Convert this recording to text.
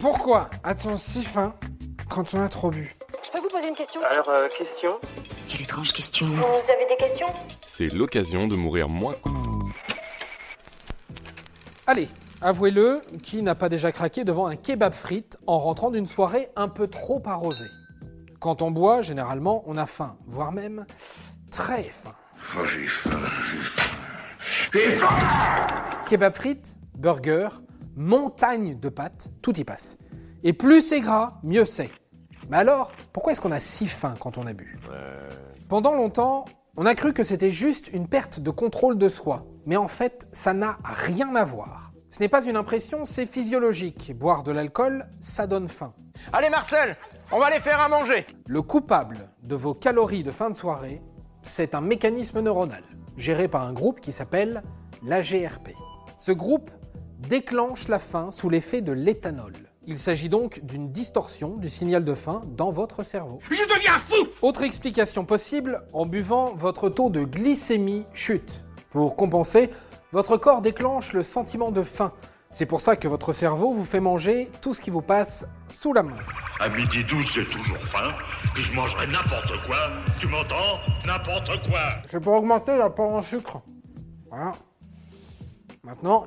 Pourquoi a-t-on si faim quand on a trop bu Je peux vous poser une question Alors, euh, question Quelle étrange question. Vous avez des questions C'est l'occasion de mourir moins. Allez, avouez-le, qui n'a pas déjà craqué devant un kebab frites en rentrant d'une soirée un peu trop arrosée Quand on boit, généralement, on a faim, voire même très faim. Oh, j'ai faim, j'ai faim. J'ai faim Kebab frites, burger, montagne de pâtes, tout y passe. Et plus c'est gras, mieux c'est. Mais alors, pourquoi est-ce qu'on a si faim quand on a bu? Pendant longtemps, on a cru que c'était juste une perte de contrôle de soi. Mais en fait, ça n'a rien à voir. Ce n'est pas une impression, c'est physiologique. Boire de l'alcool, ça donne faim. Allez, Marcel, on va aller faire à manger. Le coupable de vos calories de fin de soirée, c'est un mécanisme neuronal, géré par un groupe qui s'appelle l'AGRP. Ce groupe déclenche la faim sous l'effet de l'éthanol. Il s'agit donc d'une distorsion du signal de faim dans votre cerveau. Je deviens fou Autre explication possible, en buvant, votre taux de glycémie chute. Pour compenser, votre corps déclenche le sentiment de faim. C'est pour ça que votre cerveau vous fait manger tout ce qui vous passe sous la main. À midi 12, j'ai toujours faim, puis je mangerai n'importe quoi. Tu m'entends? N'importe quoi C'est pour augmenter l'apport en sucre. Voilà. Maintenant,